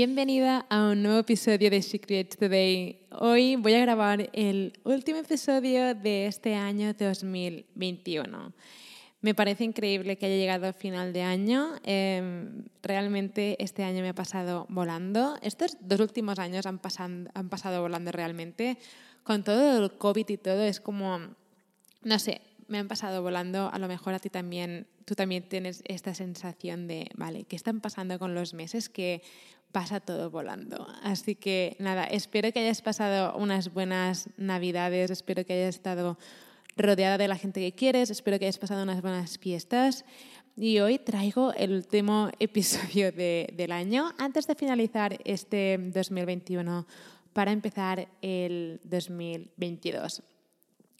Bienvenida a un nuevo episodio de She Creates Today. Hoy voy a grabar el último episodio de este año 2021. Me parece increíble que haya llegado al final de año. Em, realmente este año me ha pasado volando. Estos dos últimos años han, han pasado volando realmente. Con todo el COVID y todo, es como, no sé, me han pasado volando. A lo mejor a ti también, tú también tienes esta sensación de, vale, ¿qué están pasando con los meses? Que pasa todo volando. Así que nada, espero que hayas pasado unas buenas navidades, espero que hayas estado rodeada de la gente que quieres, espero que hayas pasado unas buenas fiestas. Y hoy traigo el último episodio de, del año antes de finalizar este 2021 para empezar el 2022.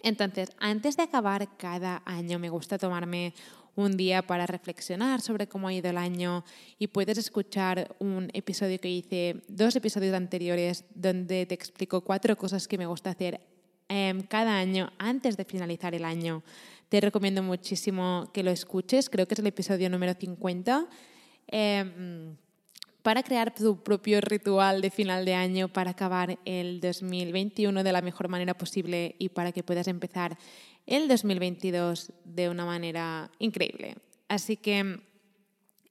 Entonces, antes de acabar cada año, me gusta tomarme un día para reflexionar sobre cómo ha ido el año y puedes escuchar un episodio que hice, dos episodios anteriores, donde te explico cuatro cosas que me gusta hacer em, cada año antes de finalizar el año. Te recomiendo muchísimo que lo escuches, creo que es el episodio número 50 em, para crear tu propio ritual de final de año para acabar el 2021 de la mejor manera posible y para que puedas empezar el 2022 de una manera increíble. Así que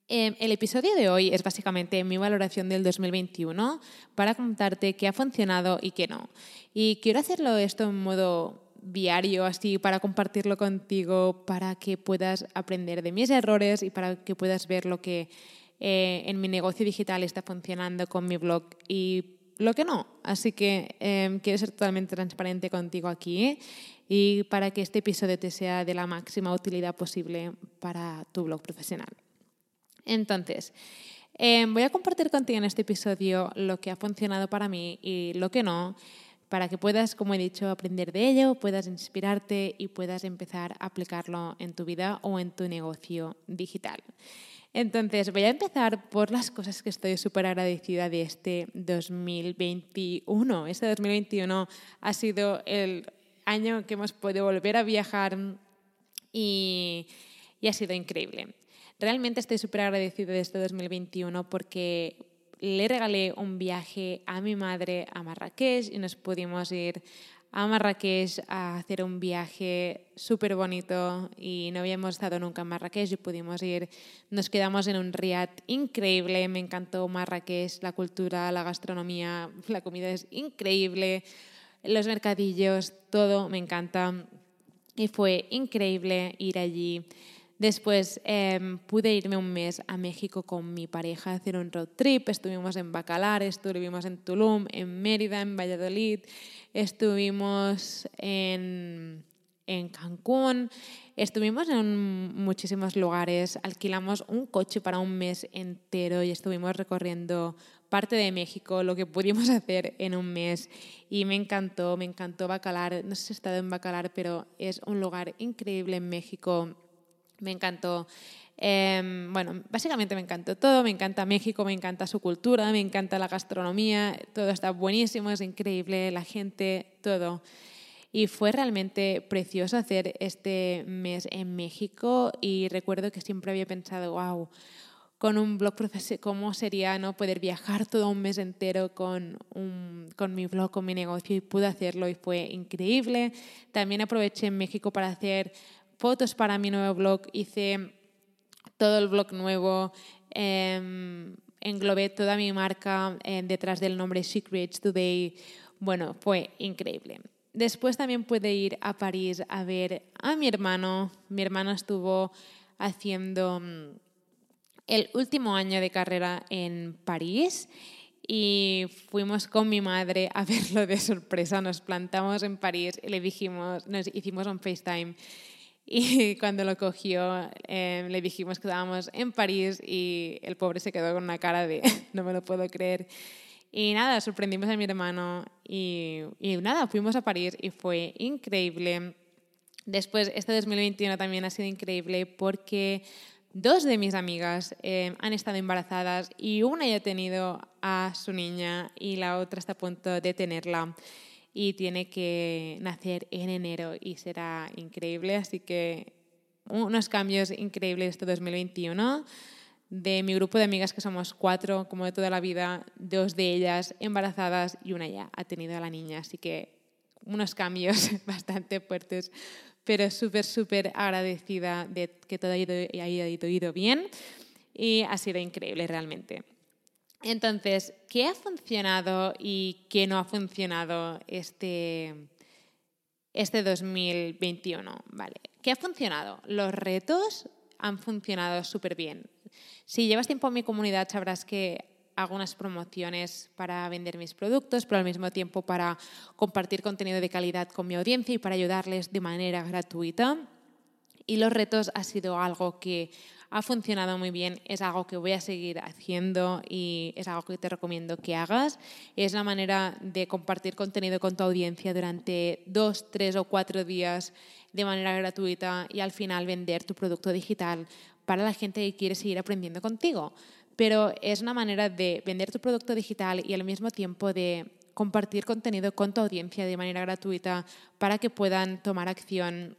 em, el episodio de hoy es básicamente mi valoración del 2021 para contarte qué ha funcionado y qué no. Y quiero hacerlo esto en modo diario, así, para compartirlo contigo, para que puedas aprender de mis errores y para que puedas ver lo que eh, en mi negocio digital está funcionando con mi blog y lo que no. Así que em, quiero ser totalmente transparente contigo aquí y para que este episodio te sea de la máxima utilidad posible para tu blog profesional. Entonces, em, voy a compartir contigo en este episodio lo que ha funcionado para mí y lo que no, para que puedas, como he dicho, aprender de ello, puedas inspirarte y puedas empezar a aplicarlo en tu vida o en tu negocio digital. Entonces, voy a empezar por las cosas que estoy súper agradecida de este 2021. Este 2021 ha sido el año que hemos podido volver a viajar y, ha sido increíble. Realmente estoy súper agradecida de este 2021 porque le regalé un viaje a mi madre a Marrakech y nos pudimos ir a Marrakech a hacer un viaje súper bonito y no habíamos estado nunca en Marrakech y pudimos ir. Nos quedamos en un riad increíble, me encantó Marrakech, la cultura, la gastronomía, la comida es increíble, los mercadillos, todo me encanta y fue increíble ir allí. Después em, pude irme un mes a México con mi pareja a hacer un road trip. Estuvimos en Bacalar, estuvimos en Tulum, en Mérida, en Valladolid, estuvimos en, en Cancún, estuvimos en muchísimos lugares. Alquilamos un coche para un mes entero y estuvimos recorriendo parte de México, lo que pudimos hacer en un mes. Y me encantó, me encantó Bacalar. No sé si he estado en Bacalar, pero es un lugar increíble en México me encantó. Em, bueno, básicamente me encantó todo, me encanta México, me encanta su cultura, me encanta la gastronomía, todo está buenísimo, es increíble, la gente, todo. Y fue realmente precioso hacer este mes en México y recuerdo que siempre había pensado, wow, con un blog cómo sería no poder viajar todo un mes entero con, un, con mi blog, con mi negocio y pude hacerlo y fue increíble. También aproveché en México para hacer fotos para mi nuevo blog, hice todo el blog nuevo, em, englobé toda mi marca eh, detrás del nombre Secrets Today. Bueno, fue increíble. Después también pude ir a París a ver a mi hermano. Mi hermano estuvo haciendo mm, el último año de carrera en París y fuimos con mi madre a verlo de sorpresa. Nos plantamos en París y le dijimos, nos hicimos un FaceTime Y cuando lo cogió, em, le dijimos que estábamos en París y el pobre se quedó con una cara de no me lo puedo creer. Y nada, sorprendimos a mi hermano y, y nada, fuimos a París y fue increíble. Después, este 2021 también ha sido increíble porque dos de mis amigas em, han estado embarazadas y una ya ha tenido a su niña y la otra está a punto de tenerla y tiene que nacer en enero y será increíble. Así que unos cambios increíbles este 2021. De mi grupo de amigas, que somos cuatro, como de toda la vida, dos de ellas embarazadas y una ya ha tenido a la niña. Así que unos cambios bastante fuertes, pero súper, súper agradecida de que todo haya ido bien y ha sido increíble realmente. Entonces, ¿qué ha funcionado y qué no ha funcionado este, este 2021? Vale. ¿Qué ha funcionado? Los retos han funcionado súper bien. Si llevas tiempo en mi comunidad, sabrás que hago unas promociones para vender mis productos, pero al mismo tiempo para compartir contenido de calidad con mi audiencia y para ayudarles de manera gratuita. Y los retos ha sido algo que ha funcionado muy bien, es algo que voy a seguir haciendo y es algo que te recomiendo que hagas. Es la manera de compartir contenido con tu audiencia durante dos, tres o cuatro días de manera gratuita y al final vender tu producto digital para la gente que quiere seguir aprendiendo contigo. Pero es una manera de vender tu producto digital y al mismo tiempo de compartir contenido con tu audiencia de manera gratuita para que puedan tomar acción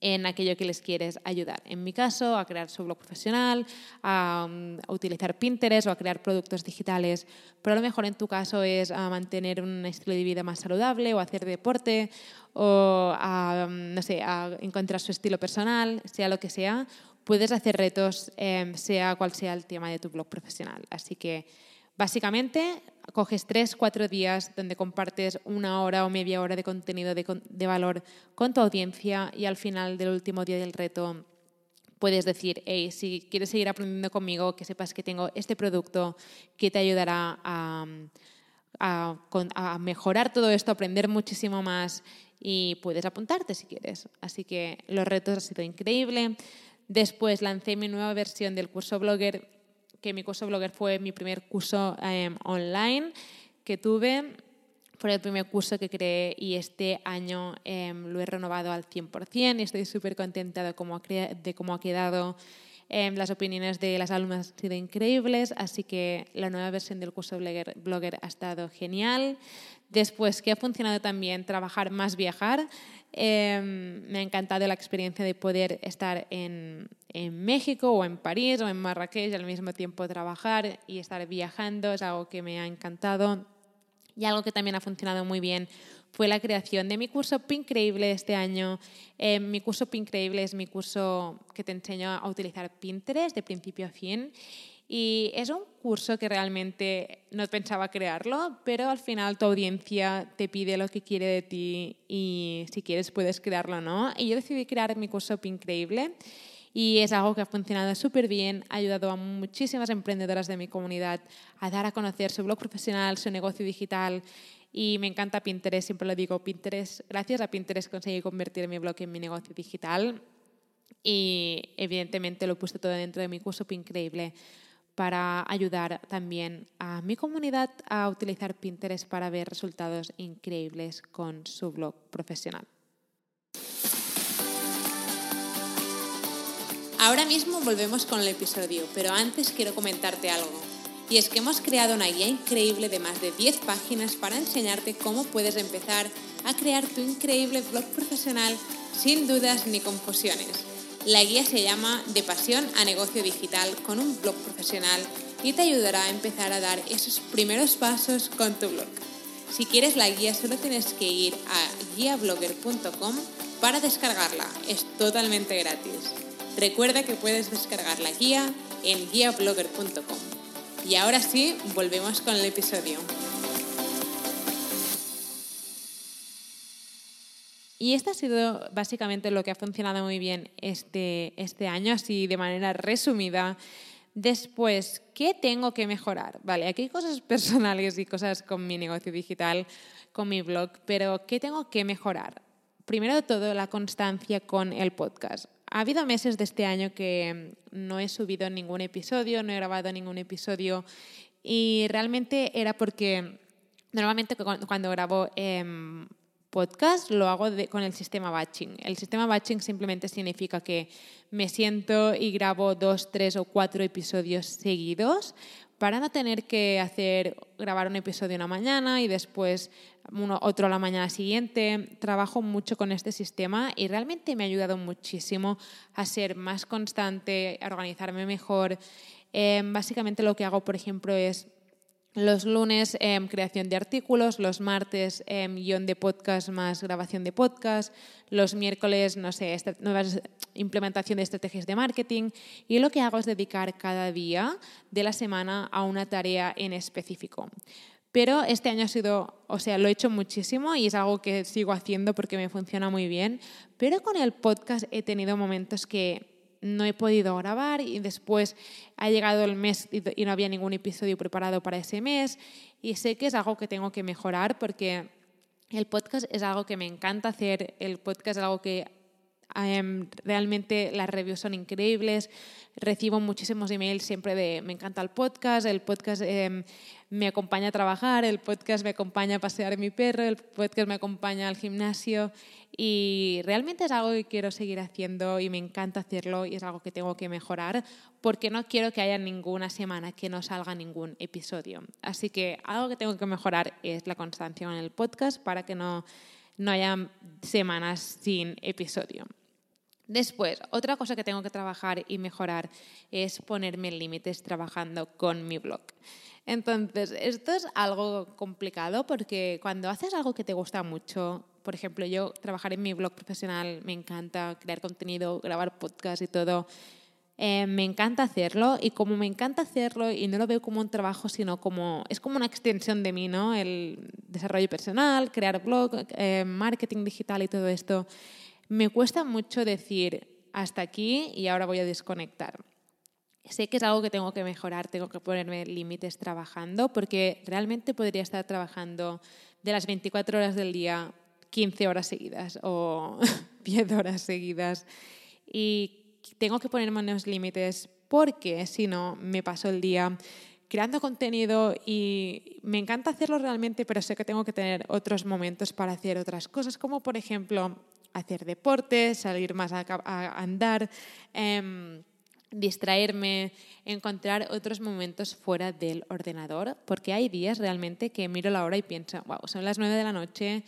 en aquello que les quieres ayudar. En mi caso, a crear su blog profesional, a, um, utilizar Pinterest o a crear productos digitales, pero a lo mejor en tu caso es a mantener un estilo de vida más saludable o hacer deporte o a, um, no sé, a encontrar su estilo personal, sea lo que sea, puedes hacer retos, em, sea cual sea el tema de tu blog profesional. Así que Básicamente, coges tres, cuatro días donde compartes una hora o media hora de contenido de, valor con tu audiencia y al final del último día del reto puedes decir, hey, si quieres seguir aprendiendo conmigo, que sepas que tengo este producto que te ayudará a, mejorar todo esto, aprender muchísimo más y puedes apuntarte si quieres. Así que los retos han sido increíbles. Después lancé mi nueva versión del curso Blogger que mi curso Blogger fue mi primer curso em, online que tuve. Fue el primer curso que creé y este año em, lo he renovado al 100% y estoy súper contenta de cómo, ha quedado. Em, las opiniones de las alumnas han sido increíbles, así que la nueva versión del curso Blogger, Blogger ha estado genial. Después, que ha funcionado también trabajar más viajar. Em, me ha encantado la experiencia de poder estar en, México o en París o en Marrakech al mismo tiempo trabajar y estar viajando. Es algo que me ha encantado. Y algo que también ha funcionado muy bien fue la creación de mi curso Pincreíble este año. Em, mi curso Pincreíble es mi curso que te enseño a utilizar Pinterest de principio a fin. Y es un curso que realmente no pensaba crearlo, pero al final tu audiencia te pide lo que quiere de ti y si quieres puedes crearlo, ¿no? Y yo decidí crear mi curso Increíble y es algo que ha funcionado súper bien, ha ayudado a muchísimas emprendedoras de mi comunidad a dar a conocer su blog profesional, su negocio digital y me encanta Pinterest, siempre lo digo, Pinterest, gracias a Pinterest conseguí convertir mi blog en mi negocio digital y evidentemente lo he puesto todo dentro de mi curso Increíble para ayudar también a mi comunidad a utilizar Pinterest para ver resultados increíbles con su blog profesional. Ahora mismo volvemos con el episodio, pero antes quiero comentarte algo. Y es que hemos creado una guía increíble de más de 10 páginas para enseñarte cómo puedes empezar a crear tu increíble blog profesional sin dudas ni confusiones. La guía se llama De pasión a negocio digital con un blog profesional y te ayudará a empezar a dar esos primeros pasos con tu blog. Si quieres la guía solo tienes que ir a guiablogger.com para descargarla. Es totalmente gratis. Recuerda que puedes descargar la guía en guiablogger.com. Y ahora sí, volvemos con el episodio. Y esto ha sido básicamente lo que ha funcionado muy bien este, este año, así de manera resumida. Después, ¿qué tengo que mejorar? Vale, aquí hay cosas personales y cosas con mi negocio digital, con mi blog, pero ¿qué tengo que mejorar? primero de todo, la constancia con el podcast. Ha habido meses de este año que no he subido ningún episodio, no he grabado ningún episodio y realmente era porque normalmente cuando grabo em, podcast lo hago con el sistema batching. El sistema batching simplemente significa que me siento y grabo dos, tres o cuatro episodios seguidos para no tener que hacer grabar un episodio una mañana y después otro la mañana siguiente. Trabajo mucho con este sistema y realmente me ha ayudado muchísimo a ser más constante, a organizarme mejor. Eh, básicamente lo que hago, por ejemplo, es los lunes em, creación de artículos, los martes eh, guion de podcast más grabación de podcast, los miércoles, no sé, nuevas implementación de estrategias de marketing y lo que hago es dedicar cada día de la semana a una tarea en específico. Pero este año ha sido, o sea, lo he hecho muchísimo y es algo que sigo haciendo porque me funciona muy bien, pero con el podcast he tenido momentos que no he podido grabar y después ha llegado el mes y no había ningún episodio preparado para ese mes. Y sé que es algo que tengo que mejorar porque el podcast es algo que me encanta hacer, el podcast es algo que em, realmente las reviews son increíbles, recibo muchísimos emails siempre de me encanta el podcast, el podcast em, me acompaña a trabajar, el podcast me acompaña a pasear mi perro, el podcast me acompaña al gimnasio y realmente es algo que quiero seguir haciendo y me encanta hacerlo y es algo que tengo que mejorar porque no quiero que haya ninguna semana que no salga ningún episodio. Así que algo que tengo que mejorar es la constancia en el podcast para que no, no haya semanas sin episodio. Después, otra cosa que tengo que trabajar y mejorar es ponerme límites trabajando con mi blog. Entonces, esto es algo complicado porque cuando haces algo que te gusta mucho, por ejemplo, yo trabajar en mi blog profesional me encanta, crear contenido, grabar podcast y todo, eh, me encanta hacerlo y como me encanta hacerlo y no lo veo como un trabajo, sino como es como una extensión de mí, ¿no? El desarrollo personal, crear blog, eh, marketing digital y todo esto, me cuesta mucho decir hasta aquí y ahora voy a desconectar sé que es algo que tengo que mejorar, tengo que ponerme límites trabajando, porque realmente podría estar trabajando de las 24 horas del día 15 horas seguidas o 10 horas seguidas. Y tengo que ponerme unos límites porque si no me paso el día creando contenido y me encanta hacerlo realmente, pero sé que tengo que tener otros momentos para hacer otras cosas, como por ejemplo hacer deporte, salir más a, andar. Eh, distraerme, encontrar otros momentos fuera del ordenador, porque hay días realmente que miro la hora y pienso, wow, son las nueve de la noche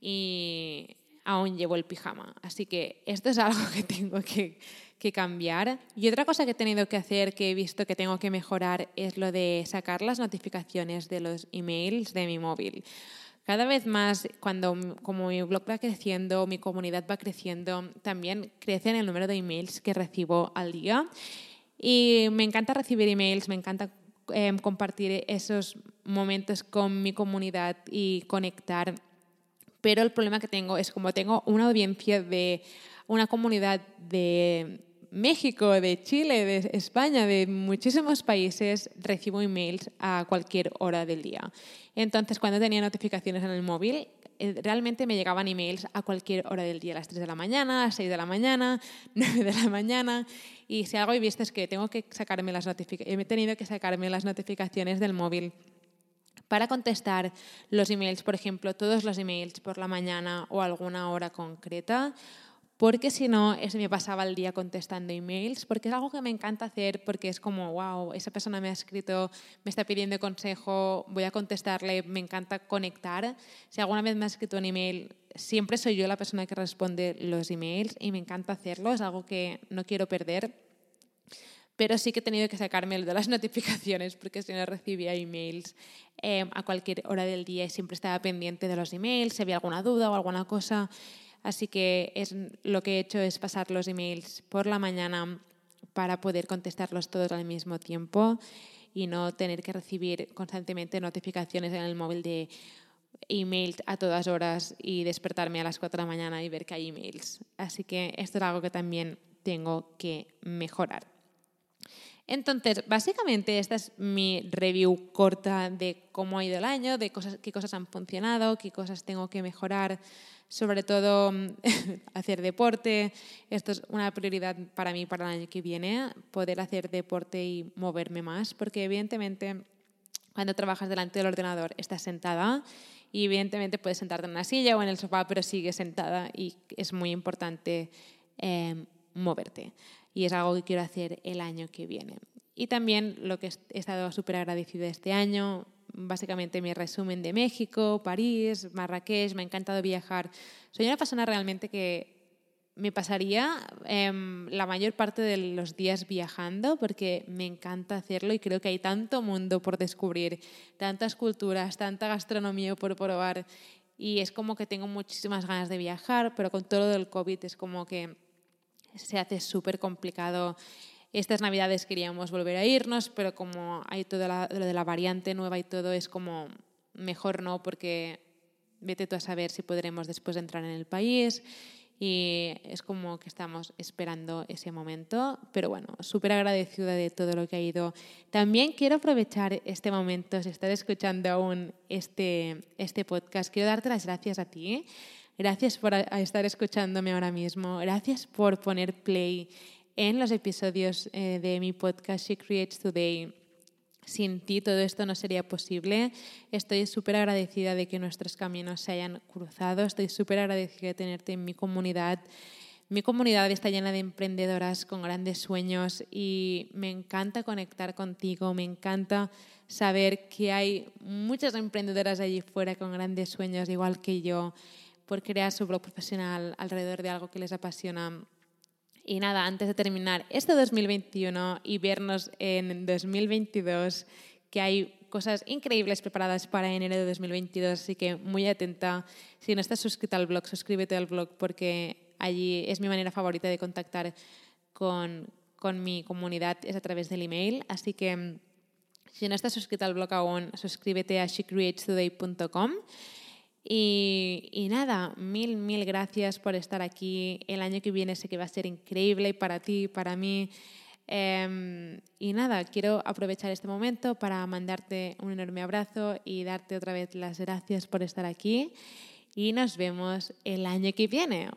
y aún llevo el pijama. Así que esto es algo que tengo que cambiar. Y otra cosa que he tenido que hacer, que he visto que tengo que mejorar, es lo de sacar las notificaciones de los emails de mi móvil. Cada vez más, cuando como mi blog va creciendo, mi comunidad va creciendo, también crece el número de emails que recibo al día. Y me encanta recibir emails, me encanta em, compartir esos momentos con mi comunidad y conectar. Pero el problema que tengo es como tengo una audiencia de una comunidad de México, de Chile, de España, de muchísimos países, recibo emails a cualquier hora del día. Entonces, cuando tenía notificaciones en el móvil, eh, realmente me llegaban emails a cualquier hora del día, a las 3 de la mañana, a las 6 de la mañana, 9 de la mañana. Y si algo he visto es que tengo que sacarme las he tenido que sacarme las notificaciones del móvil para contestar los emails, por ejemplo, todos los emails por la mañana o alguna hora concreta porque si no, ese me pasaba el día contestando emails, porque es algo que me encanta hacer, porque es como, wow, esa persona me ha escrito, me está pidiendo consejo, voy a contestarle, me encanta conectar. Si alguna vez me ha escrito un email, siempre soy yo la persona que responde los emails y me encanta hacerlo, es algo que no quiero perder. Pero sí que he tenido que sacarme de las notificaciones porque si no recibía emails eh, a cualquier hora del día y siempre estaba pendiente de los emails, si había alguna duda o alguna cosa. Así que es, lo que he hecho es pasar los emails por la mañana para poder contestarlos todos al mismo tiempo y no tener que recibir constantemente notificaciones en el móvil de emails a todas horas y despertarme a las 4 de la mañana y ver que hay emails. Así que esto es algo que también tengo que mejorar. Entonces, básicamente esta es mi review corta de cómo ha ido el año, de qué cosas han funcionado, qué cosas tengo que mejorar, sobre todo hacer deporte. Esto es una prioridad para mí para el año que viene, poder hacer deporte y moverme más, porque evidentemente cuando trabajas delante del ordenador estás sentada y evidentemente puedes sentarte en una silla o en el sofá, pero sigues sentada y es muy importante eh, moverte y es algo que quiero hacer el año que viene. Y también lo que he estado súper agradecida este año, básicamente mi resumen de México, París, Marrakech, me ha encantado viajar. Soy una persona realmente que me pasaría em, la mayor parte de los días viajando porque me encanta hacerlo y creo que hay tanto mundo por descubrir, tantas culturas, tanta gastronomía por probar y es como que tengo muchísimas ganas de viajar, pero con todo lo del COVID es como que se hace súper complicado. Estas navidades queríamos volver a irnos, pero como hay todo lo de la variante nueva y todo, es como mejor no, porque vete tú a saber si podremos después entrar en el país y es como que estamos esperando ese momento, pero bueno, súper agradecida de todo lo que ha ido. También quiero aprovechar este momento, si estás escuchando aún este, este podcast, quiero darte las gracias a ti Gracias por estar escuchándome ahora mismo. Gracias por poner play en los episodios eh, de mi podcast She Creates Today. Sin ti todo esto no sería posible. Estoy súper agradecida de que nuestros caminos se hayan cruzado. Estoy súper agradecida de tenerte en mi comunidad. Mi comunidad está llena de emprendedoras con grandes sueños y me encanta conectar contigo, me encanta saber que hay muchas emprendedoras allí fuera con grandes sueños, igual que yo por crear su blog profesional alrededor de algo que les apasiona. Y nada, antes de terminar este 2021 y vernos en 2022, que hay cosas increíbles preparadas para enero de 2022, así que muy atenta. Si no estás suscrita al blog, suscríbete al blog porque allí es mi manera favorita de contactar con, con mi comunidad, es a través del email. Así que si no estás suscrita al blog aún, suscríbete a shecreatestoday.com. Y, nada, mil, mil gracias por estar aquí. El año que viene sé que va a ser increíble para ti, para mí. Em, y nada, quiero aprovechar este momento para mandarte un enorme abrazo y darte otra vez las gracias por estar aquí. Y nos vemos el año que viene.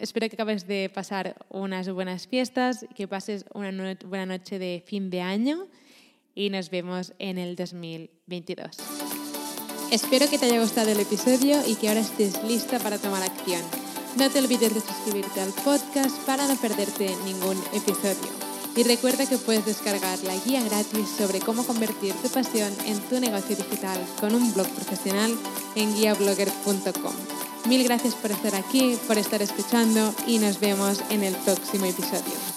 Espero que acabes de pasar unas buenas fiestas, que pases una buena noche de fin de año y nos vemos en el 2022. Espero que te haya gustado el episodio y que ahora estés lista para tomar acción. No te olvides de suscribirte al podcast para no perderte ningún episodio. Y recuerda que puedes descargar la guía gratis sobre cómo convertir tu pasión en tu negocio digital con un blog profesional en guiablogger.com. Mil gracias por estar aquí, por estar escuchando y nos vemos en el próximo episodio.